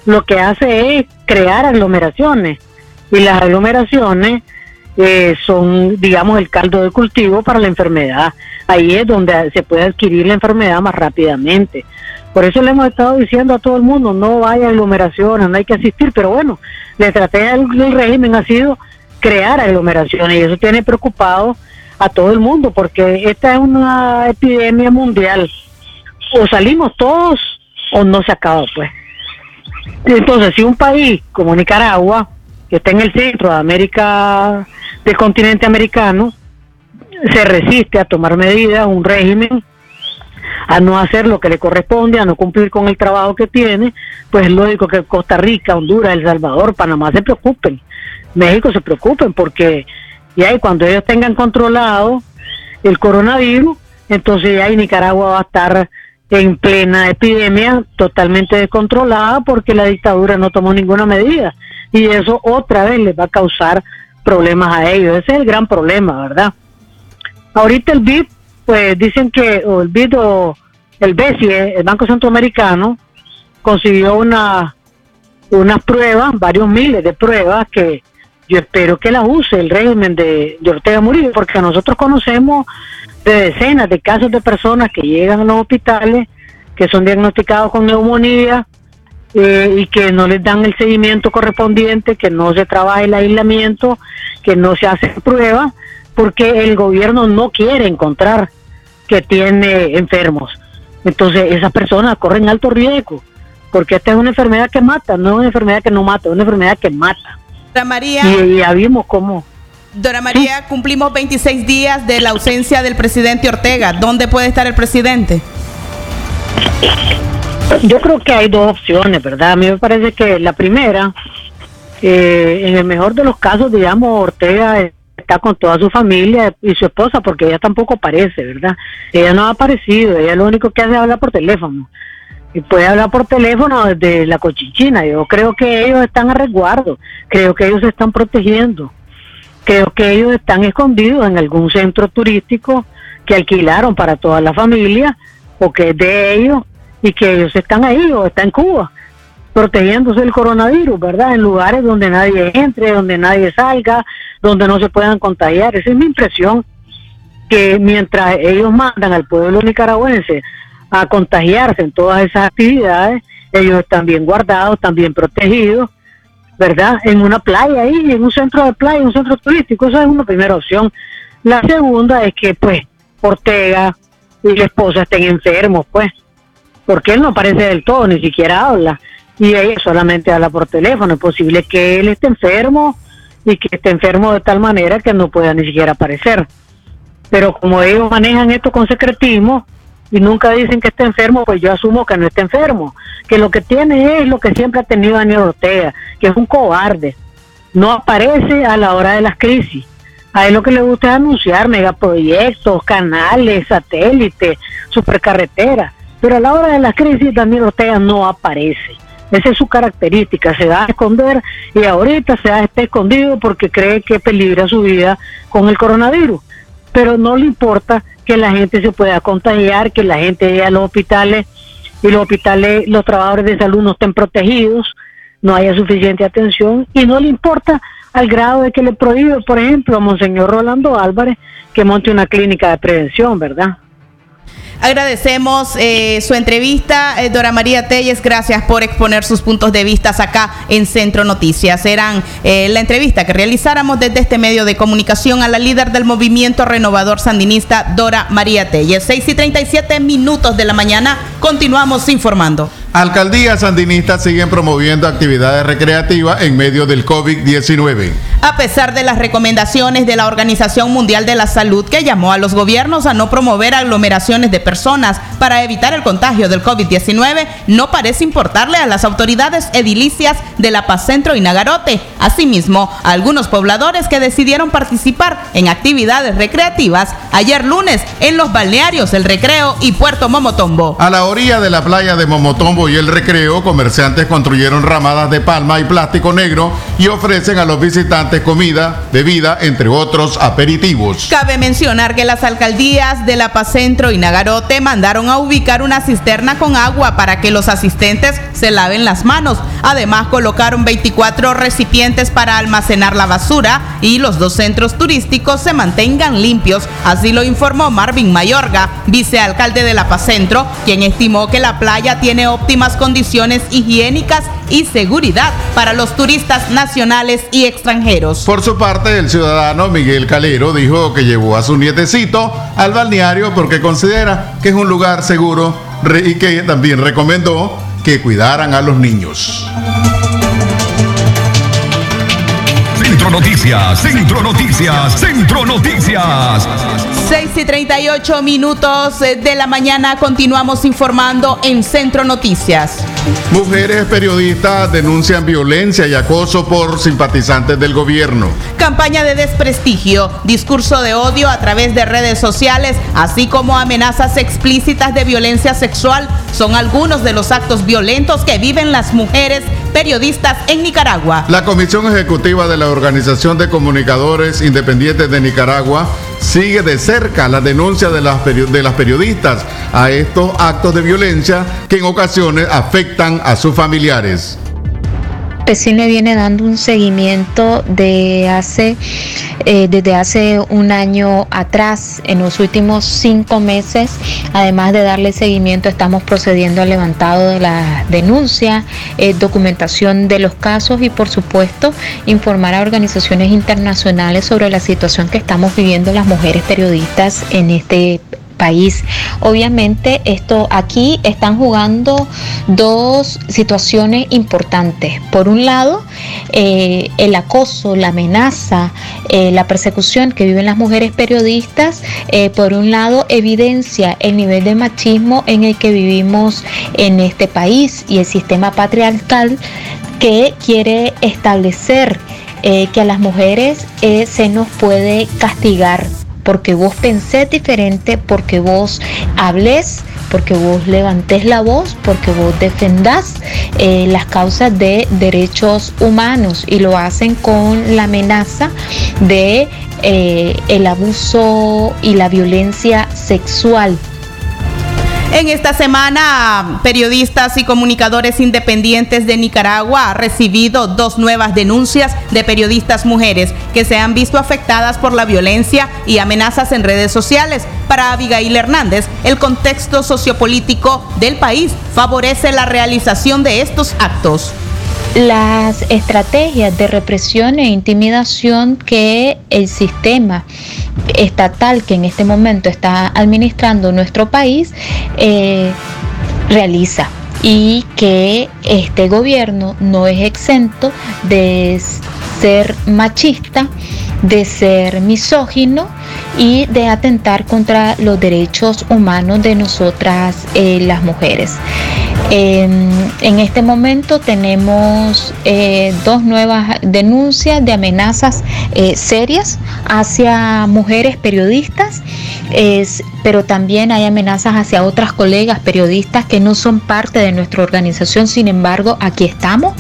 lo que hace es crear aglomeraciones y las aglomeraciones eh, son, digamos, el caldo de cultivo para la enfermedad. Ahí es donde se puede adquirir la enfermedad más rápidamente. Por eso le hemos estado diciendo a todo el mundo, no vaya aglomeraciones, no hay que asistir, pero bueno, la estrategia del régimen ha sido crear aglomeraciones y eso tiene preocupado a todo el mundo porque esta es una epidemia mundial. O salimos todos o no se acaba, pues. Entonces, si un país como Nicaragua, que está en el centro de América, del continente americano, se resiste a tomar medidas, un régimen, a no hacer lo que le corresponde, a no cumplir con el trabajo que tiene, pues es lógico que Costa Rica, Honduras, El Salvador, Panamá se preocupen, México se preocupen, porque ya cuando ellos tengan controlado el coronavirus, entonces ya Nicaragua va a estar en plena epidemia, totalmente descontrolada, porque la dictadura no tomó ninguna medida. Y eso otra vez les va a causar problemas a ellos. Ese es el gran problema, ¿verdad? Ahorita el BID, pues dicen que, o el BID o el BESI, el Banco Centroamericano, consiguió una unas pruebas, varios miles de pruebas que yo espero que las use el régimen de, de Ortega Murillo, porque nosotros conocemos de decenas de casos de personas que llegan a los hospitales, que son diagnosticados con neumonía eh, y que no les dan el seguimiento correspondiente, que no se trabaja el aislamiento, que no se hacen pruebas, porque el gobierno no quiere encontrar que tiene enfermos. Entonces esas personas corren alto riesgo, porque esta es una enfermedad que mata, no es una enfermedad que no mata, es una enfermedad que mata. María, Y ya vimos cómo Dora María, cumplimos 26 días de la ausencia del presidente Ortega. ¿Dónde puede estar el presidente? Yo creo que hay dos opciones, ¿verdad? A mí me parece que la primera, eh, en el mejor de los casos, digamos, Ortega está con toda su familia y su esposa, porque ella tampoco aparece, ¿verdad? Ella no ha aparecido, ella lo único que hace es hablar por teléfono. Y puede hablar por teléfono desde la cochichina. Yo creo que ellos están a resguardo, creo que ellos se están protegiendo, creo que ellos están escondidos en algún centro turístico que alquilaron para toda la familia o que es de ellos y que ellos están ahí o están en Cuba protegiéndose del coronavirus, ¿verdad? En lugares donde nadie entre, donde nadie salga, donde no se puedan contagiar. Esa es mi impresión, que mientras ellos mandan al pueblo nicaragüense a contagiarse en todas esas actividades, ellos están bien guardados, están bien protegidos, ¿verdad? En una playa ahí, en un centro de playa, un centro turístico, esa es una primera opción. La segunda es que, pues, Ortega y la esposa estén enfermos, pues, porque él no aparece del todo, ni siquiera habla, y ella solamente habla por teléfono. Es posible que él esté enfermo y que esté enfermo de tal manera que no pueda ni siquiera aparecer. Pero como ellos manejan esto con secretismo y nunca dicen que está enfermo, pues yo asumo que no está enfermo, que lo que tiene es lo que siempre ha tenido Daniel Ortega, que es un cobarde. No aparece a la hora de las crisis. A él lo que le gusta es anunciar megaproyectos, canales, satélites, supercarreteras. Pero a la hora de las crisis Daniel Ortega no aparece. Esa es su característica, se va a esconder y ahorita se está escondido porque cree que peligra su vida con el coronavirus. Pero no le importa que la gente se pueda contagiar, que la gente llegue a los hospitales y los hospitales, los trabajadores de salud no estén protegidos, no haya suficiente atención y no le importa al grado de que le prohíbe, por ejemplo, a Monseñor Rolando Álvarez que monte una clínica de prevención, ¿verdad? Agradecemos eh, su entrevista, eh, Dora María Telles. Gracias por exponer sus puntos de vista acá en Centro Noticias. Eran eh, la entrevista que realizáramos desde este medio de comunicación a la líder del movimiento renovador sandinista, Dora María Telles. 6 y 37 minutos de la mañana. Continuamos informando. Alcaldías sandinistas siguen promoviendo actividades recreativas en medio del COVID-19. A pesar de las recomendaciones de la Organización Mundial de la Salud que llamó a los gobiernos a no promover aglomeraciones de personas para evitar el contagio del COVID-19, no parece importarle a las autoridades edilicias de La Paz Centro y Nagarote. Asimismo, a algunos pobladores que decidieron participar en actividades recreativas ayer lunes en los balnearios El Recreo y Puerto Momotombo. A la orilla de la playa de Momotombo y el Recreo, comerciantes construyeron ramadas de palma y plástico negro y ofrecen a los visitantes comida, bebida, entre otros aperitivos. Cabe mencionar que las alcaldías de La Paz Centro y Nagarote mandaron a ubicar una cisterna con agua para que los asistentes se laven las manos. Además, colocaron 24 recipientes para almacenar la basura y los dos centros turísticos se mantengan limpios. Así lo informó Marvin Mayorga, vicealcalde de La Paz Centro, quien estimó que la playa tiene óptimas condiciones higiénicas y seguridad para los turistas nacionales y extranjeros. Por su parte, el ciudadano Miguel Calero dijo que llevó a su nietecito al balneario porque considera que es un lugar seguro y que también recomendó que cuidaran a los niños. Centro Noticias, Centro Noticias, Centro Noticias. 6 y 38 minutos eh, de la mañana continuamos informando en Centro Noticias. Mujeres periodistas denuncian violencia y acoso por simpatizantes del gobierno. Campaña de desprestigio, discurso de odio a través de redes sociales, así como amenazas explícitas de violencia sexual son algunos de los actos violentos que viven las mujeres periodistas en Nicaragua. La Comisión Ejecutiva de la Organización de Comunicadores Independientes de Nicaragua sigue de cerca la denuncia de las, de las periodistas a estos actos de violencia que en ocasiones afectan a sus familiares. PESIN le viene dando un seguimiento de hace, eh, desde hace un año atrás. En los últimos cinco meses, además de darle seguimiento, estamos procediendo al levantado de la denuncia, eh, documentación de los casos y, por supuesto, informar a organizaciones internacionales sobre la situación que estamos viviendo las mujeres periodistas en este país. Obviamente esto aquí están jugando dos situaciones importantes. Por un lado, eh, el acoso, la amenaza, eh, la persecución que viven las mujeres periodistas, eh, por un lado, evidencia el nivel de machismo en el que vivimos en este país y el sistema patriarcal que quiere establecer que a las mujeres se nos puede castigar porque vos pensés diferente, porque vos hables, porque vos levantes la voz, porque vos defendás eh, las causas de derechos humanos y lo hacen con la amenaza de eh, el abuso y la violencia sexual en esta semana, periodistas y comunicadores independientes de Nicaragua han recibido dos nuevas denuncias de periodistas mujeres que se han visto afectadas por la violencia y amenazas en redes sociales. Para Abigail Hernández, el contexto sociopolítico del país favorece la realización de estos actos las estrategias de represión e intimidación que el sistema estatal que en este momento está administrando nuestro país eh, realiza. Y que este gobierno no es exento de ser machista, de ser misógino y de atentar contra los derechos humanos de nosotras eh, las mujeres. en este momento tenemos eh, dos nuevas denuncias de amenazas eh, serias hacia mujeres periodistas, pero también hay amenazas hacia otras colegas periodistas que no son parte de nuestra organización, sin embargo aquí estamos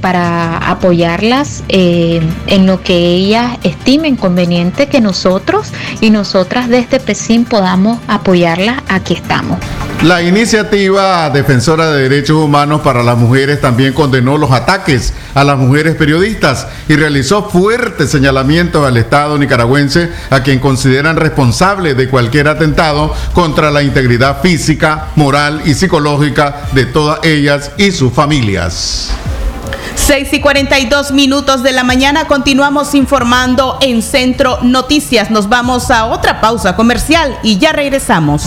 para apoyarlas en lo que ellas estimen conveniente que nosotros y nosotras desde PESIN podamos apoyarla, aquí estamos. La iniciativa defensora de derechos humanos para las mujeres también condenó los ataques a las mujeres periodistas y realizó fuertes señalamientos al Estado nicaragüense a quien consideran responsable de cualquier atentado contra la integridad física, moral y psicológica de todas ellas y sus familias. 6 y 42 minutos de la mañana continuamos informando en Centro Noticias. Nos vamos a otra pausa comercial y ya regresamos.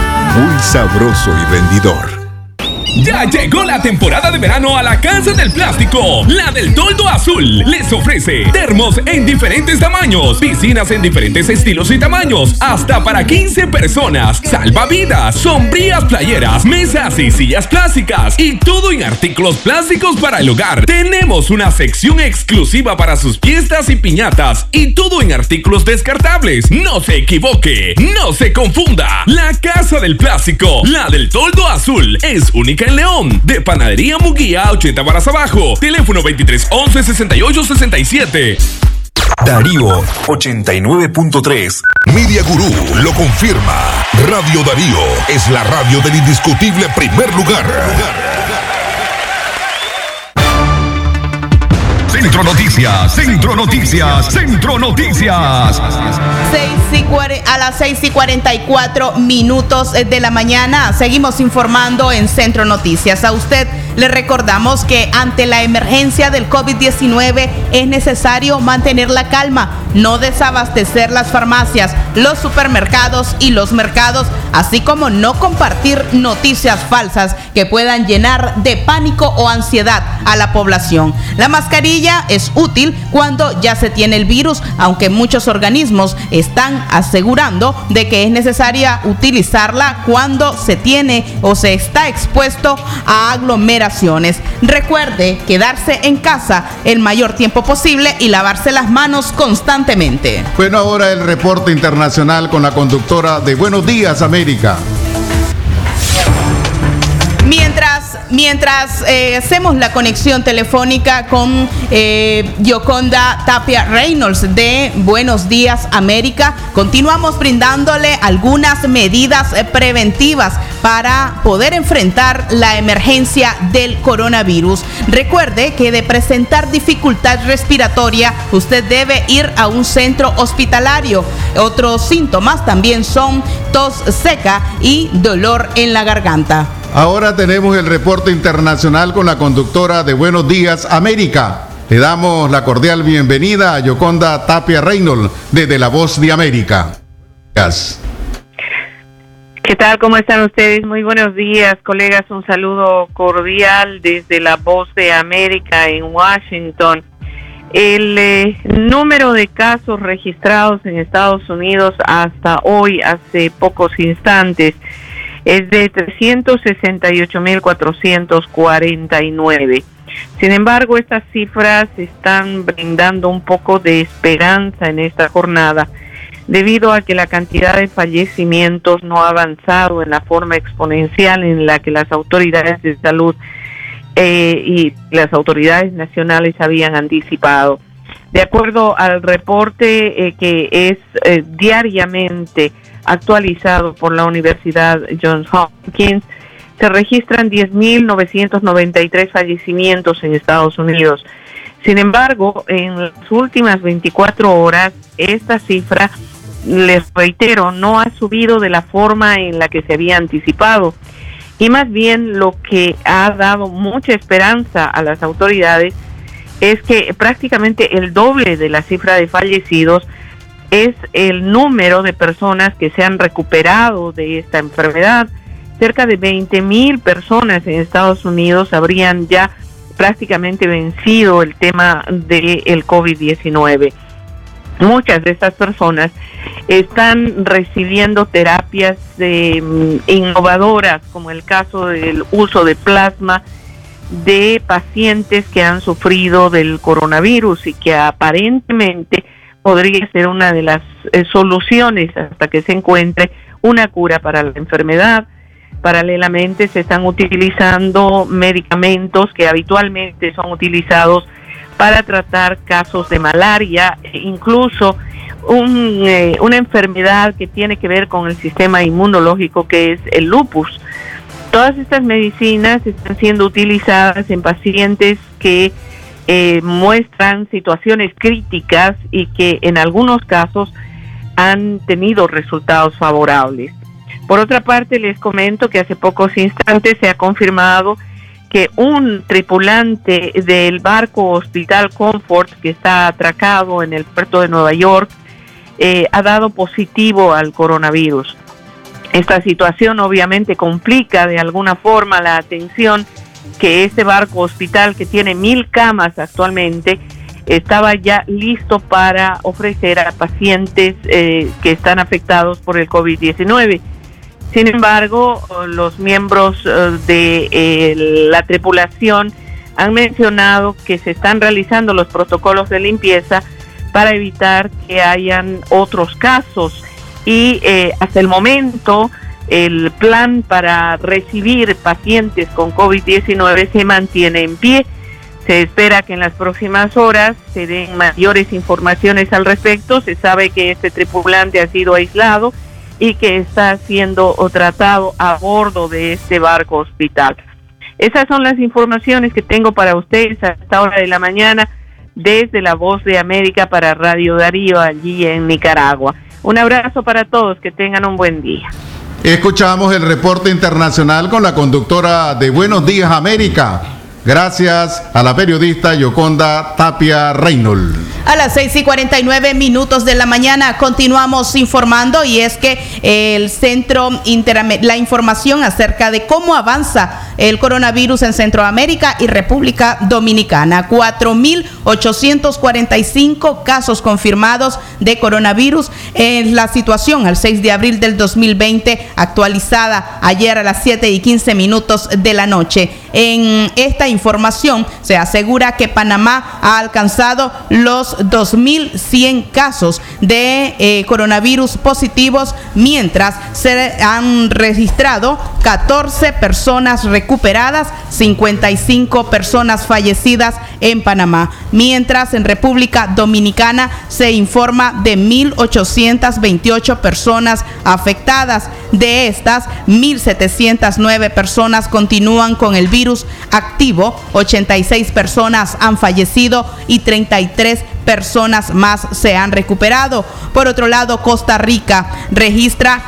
muy sabroso y rendidor. Ya llegó la temporada de verano a la Casa del Plástico. La del Toldo Azul les ofrece termos en diferentes tamaños, piscinas en diferentes estilos y tamaños, hasta para 15 personas, salvavidas, sombrías playeras, mesas y sillas plásticas y todo en artículos plásticos para el hogar. Tenemos una sección exclusiva para sus fiestas y piñatas y todo en artículos descartables. No se equivoque, no se confunda. La Casa del Plástico, la del Toldo Azul, es única en León. De Panadería Muguía, 80 varas abajo. Teléfono 23 11 68 67. Darío 89.3. Media Gurú lo confirma. Radio Darío es la radio del indiscutible primer lugar. Centro Noticias, Centro Noticias, Centro Noticias. a las 6 y 44 minutos de la mañana seguimos informando en Centro Noticias. A usted le recordamos que ante la emergencia del COVID-19 es necesario mantener la calma no desabastecer las farmacias, los supermercados y los mercados, así como no compartir noticias falsas que puedan llenar de pánico o ansiedad a la población. La mascarilla es útil cuando ya se tiene el virus, aunque muchos organismos están asegurando de que es necesaria utilizarla cuando se tiene o se está expuesto a aglomeraciones. Recuerde quedarse en casa el mayor tiempo posible y lavarse las manos constantemente. Bueno, ahora el reporte internacional con la conductora de Buenos Días América. Mientras, mientras eh, hacemos la conexión telefónica con eh, Yoconda Tapia Reynolds de Buenos Días América, continuamos brindándole algunas medidas eh, preventivas para poder enfrentar la emergencia del coronavirus. Recuerde que de presentar dificultad respiratoria, usted debe ir a un centro hospitalario. Otros síntomas también son tos seca y dolor en la garganta. Ahora tenemos el reporte internacional con la conductora de Buenos Días América. Le damos la cordial bienvenida a Yoconda Tapia Reynolds desde La Voz de América. ¿Qué tal? ¿Cómo están ustedes? Muy buenos días, colegas. Un saludo cordial desde La Voz de América en Washington. El eh, número de casos registrados en Estados Unidos hasta hoy, hace pocos instantes, es de 368.449. Sin embargo, estas cifras están brindando un poco de esperanza en esta jornada debido a que la cantidad de fallecimientos no ha avanzado en la forma exponencial en la que las autoridades de salud eh, y las autoridades nacionales habían anticipado. De acuerdo al reporte eh, que es eh, diariamente actualizado por la Universidad Johns Hopkins, se registran 10.993 fallecimientos en Estados Unidos. Sin embargo, en las últimas 24 horas, esta cifra, les reitero, no ha subido de la forma en la que se había anticipado. Y más bien lo que ha dado mucha esperanza a las autoridades es que prácticamente el doble de la cifra de fallecidos es el número de personas que se han recuperado de esta enfermedad. Cerca de 20 mil personas en Estados Unidos habrían ya prácticamente vencido el tema del el COVID-19. Muchas de estas personas están recibiendo terapias mm, innovadoras, como el caso del uso de plasma de pacientes que han sufrido del coronavirus y que aparentemente podría ser una de las eh, soluciones hasta que se encuentre una cura para la enfermedad. Paralelamente se están utilizando medicamentos que habitualmente son utilizados para tratar casos de malaria, e incluso eh, una enfermedad que tiene que ver con el sistema inmunológico que es el lupus. Todas estas medicinas están siendo utilizadas en pacientes que eh, muestran situaciones críticas y que en algunos casos han tenido resultados favorables. Por otra parte, les comento que hace pocos instantes se ha confirmado que un tripulante del barco Hospital Comfort que está atracado en el puerto de Nueva York eh, ha dado positivo al coronavirus. Esta situación obviamente complica de alguna forma la atención que este barco hospital que tiene mil camas actualmente estaba ya listo para ofrecer a pacientes eh, que están afectados por el COVID-19. Sin embargo, los miembros eh, de eh, la tripulación han mencionado que se están realizando los protocolos de limpieza para evitar que hayan otros casos y hasta el momento el plan para recibir pacientes con COVID-19 se mantiene en pie. Se espera que en las próximas horas se den mayores informaciones al respecto. Se sabe que este tripulante ha sido aislado y que está siendo tratado a bordo de este barco hospital. Esas son las informaciones que tengo para ustedes a esta hora de la mañana desde la Voz de América para Radio Darío allí en Nicaragua. Un abrazo para todos, que tengan un buen día. Escuchamos el reporte internacional con la conductora de Buenos Días América, Gracias a la periodista Yoconda Tapia Reynolds. A las 6 y 49 minutos de la mañana continuamos informando y es que el centro la información acerca de cómo avanza el coronavirus en Centroamérica y República Dominicana. 4.845 casos confirmados de coronavirus en la situación al 6 de abril del 2020 actualizada ayer a las 7 y 15 minutos de la noche. En esta información se asegura que Panamá ha alcanzado los 2.100 casos de eh, coronavirus positivos, mientras se han registrado 14 personas recuperadas, 55 personas fallecidas en Panamá, mientras en República Dominicana se informa de 1.828 personas afectadas. De estas, 1.709 personas continúan con el virus activo, 86 personas han fallecido y 33 personas más se han recuperado. Por otro lado, Costa Rica registra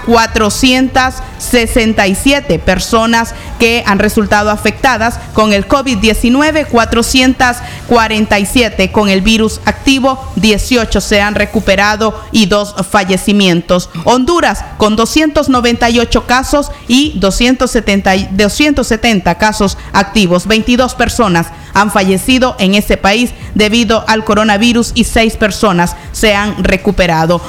467 personas que han resultado afectadas con el COVID-19, 447 con el virus activo, 18 se han recuperado y dos fallecimientos. Honduras con 298 casos y 270, 270 casos activos, 22 personas han fallecido en ese país debido al coronavirus y seis personas se han recuperado.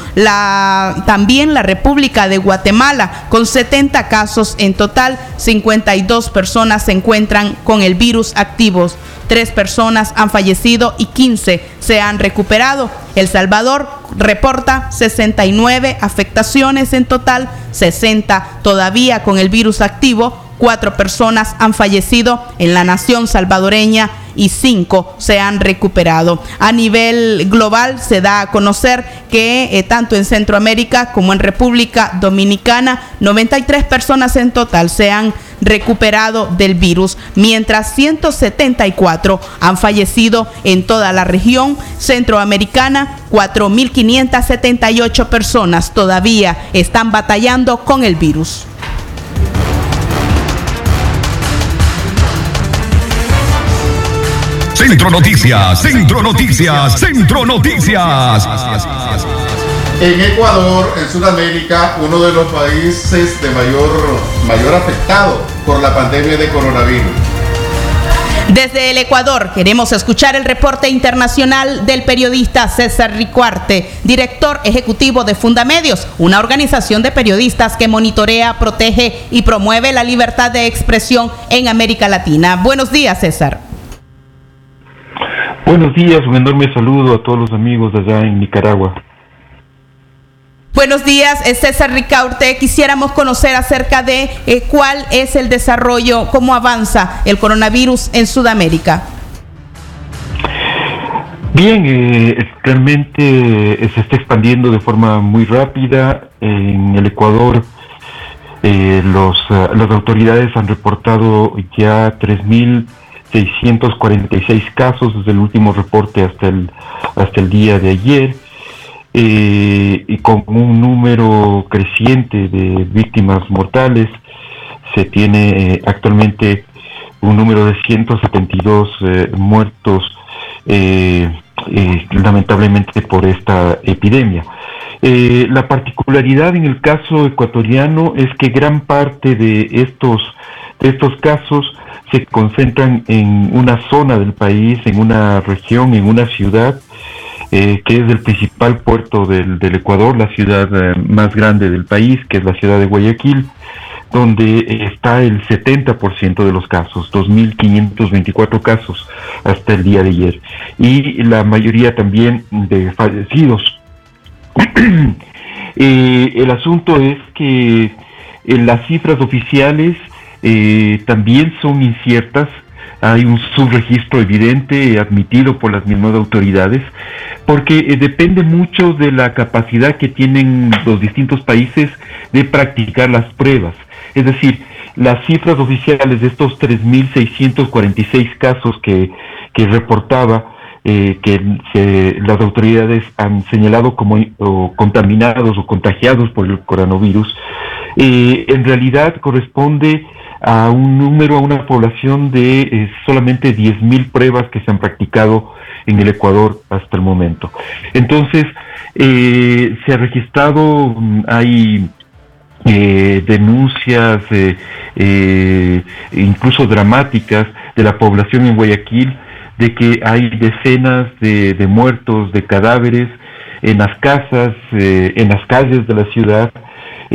También la República de Guatemala, con 70 casos en total, 52 personas se encuentran con el virus activos. Tres personas han fallecido y 15 se han recuperado. El Salvador reporta 69 afectaciones en total, 60 todavía con el virus activo. Cuatro personas han fallecido en la nación salvadoreña y cinco se han recuperado. A nivel global se da a conocer que eh, tanto en Centroamérica como en República Dominicana, 93 personas en total se han recuperado del virus, mientras 174 han fallecido en toda la región centroamericana. 4.578 personas todavía están batallando con el virus. Centro Noticias, Centro Noticias, Centro Noticias. En Ecuador, en Sudamérica, uno de los países de mayor, mayor afectado por la pandemia de coronavirus. Desde el Ecuador queremos escuchar el reporte internacional del periodista César Ricuarte, director ejecutivo de Fundamedios, una organización de periodistas que monitorea, protege y promueve la libertad de expresión en América Latina. Buenos días, César. Buenos días, un enorme saludo a todos los amigos de allá en Nicaragua. Buenos días, César Ricaurte. Quisiéramos conocer acerca de eh, cuál es el desarrollo, cómo avanza el coronavirus en Sudamérica. Bien, eh, realmente se está expandiendo de forma muy rápida. En el Ecuador, eh, los, las autoridades han reportado ya 3.000 646 casos desde el último reporte hasta el, hasta el día de ayer, eh, y con un número creciente de víctimas mortales. Se tiene eh, actualmente un número de 172 eh, muertos lamentablemente por esta epidemia. la particularidad en el caso ecuatoriano es que gran parte de estos, de estos casos se concentran en una zona del país, en una región, en una ciudad, eh, que es el principal puerto del, Ecuador, la ciudad eh, más grande del país, que es la ciudad de Guayaquil, donde está el 70% de los casos, 2.524 casos hasta el día de ayer, y la mayoría también de fallecidos. Eh, el asunto es que en las cifras oficiales eh, también son inciertas. Hay un subregistro evidente admitido por las mismas autoridades, porque eh, depende mucho de la capacidad que tienen los distintos países de practicar las pruebas. Es decir, las cifras oficiales de estos 3.646 casos que, que reportaba, eh, que las autoridades han señalado como contaminados o contagiados por el coronavirus, en realidad corresponde a un número, a una población de eh, solamente 10.000 pruebas que se han practicado en el Ecuador hasta el momento. Entonces, eh, se ha registrado, mm, hay eh, denuncias, incluso dramáticas, de la población en Guayaquil, de que hay decenas de, de muertos, de cadáveres en las casas, en las calles de la ciudad,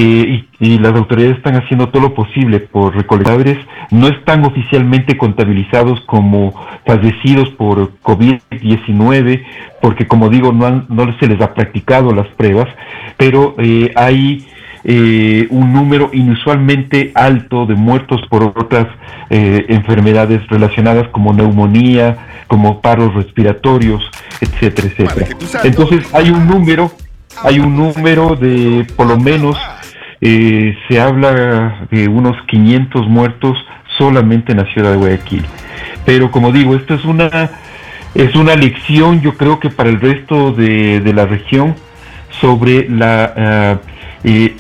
y, las autoridades están haciendo todo lo posible por recolectadores, no están oficialmente contabilizados como fallecidos por COVID-19, porque como digo, no, no se les ha practicado las pruebas, pero eh, hay eh, un número inusualmente alto de muertos por otras eh, enfermedades relacionadas como neumonía, como paros respiratorios, etcétera, etcétera. Entonces hay un número, hay un número de por lo menos eh, se habla de unos 500 muertos solamente en la ciudad de Guayaquil. Pero como digo, esto es una, es una lección, yo creo que para el resto de, la región, sobre la, ah, eh,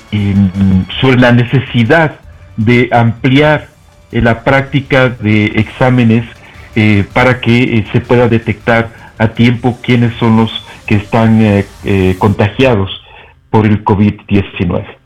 sobre la necesidad de ampliar eh, la práctica de exámenes para que se pueda detectar a tiempo quiénes son los que están contagiados por el COVID-19.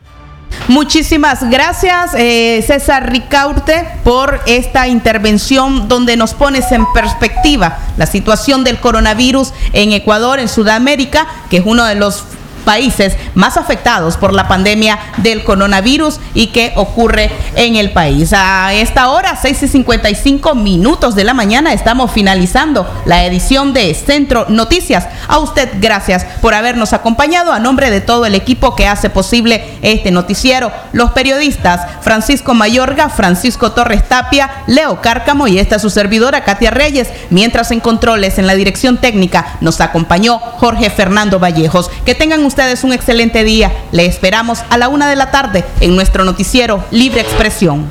Muchísimas gracias, eh, César Ricaurte, por esta intervención donde nos pones en perspectiva la situación del coronavirus en Ecuador, en Sudamérica, que es uno de los países más afectados por la pandemia del coronavirus y que ocurre en el país. A esta hora, 6 y 55 minutos de la mañana, estamos finalizando la edición de Centro Noticias. A usted, gracias por habernos acompañado. A nombre de todo el equipo que hace posible este noticiero, los periodistas Francisco Mayorga, Francisco Torres Tapia, Leo Cárcamo y esta su servidora Katia Reyes, mientras en controles en la dirección técnica nos acompañó Jorge Fernando Vallejos. Que tengan ustedes un excelente día. Le esperamos a la una de la tarde en nuestro noticiero Libre Expresión.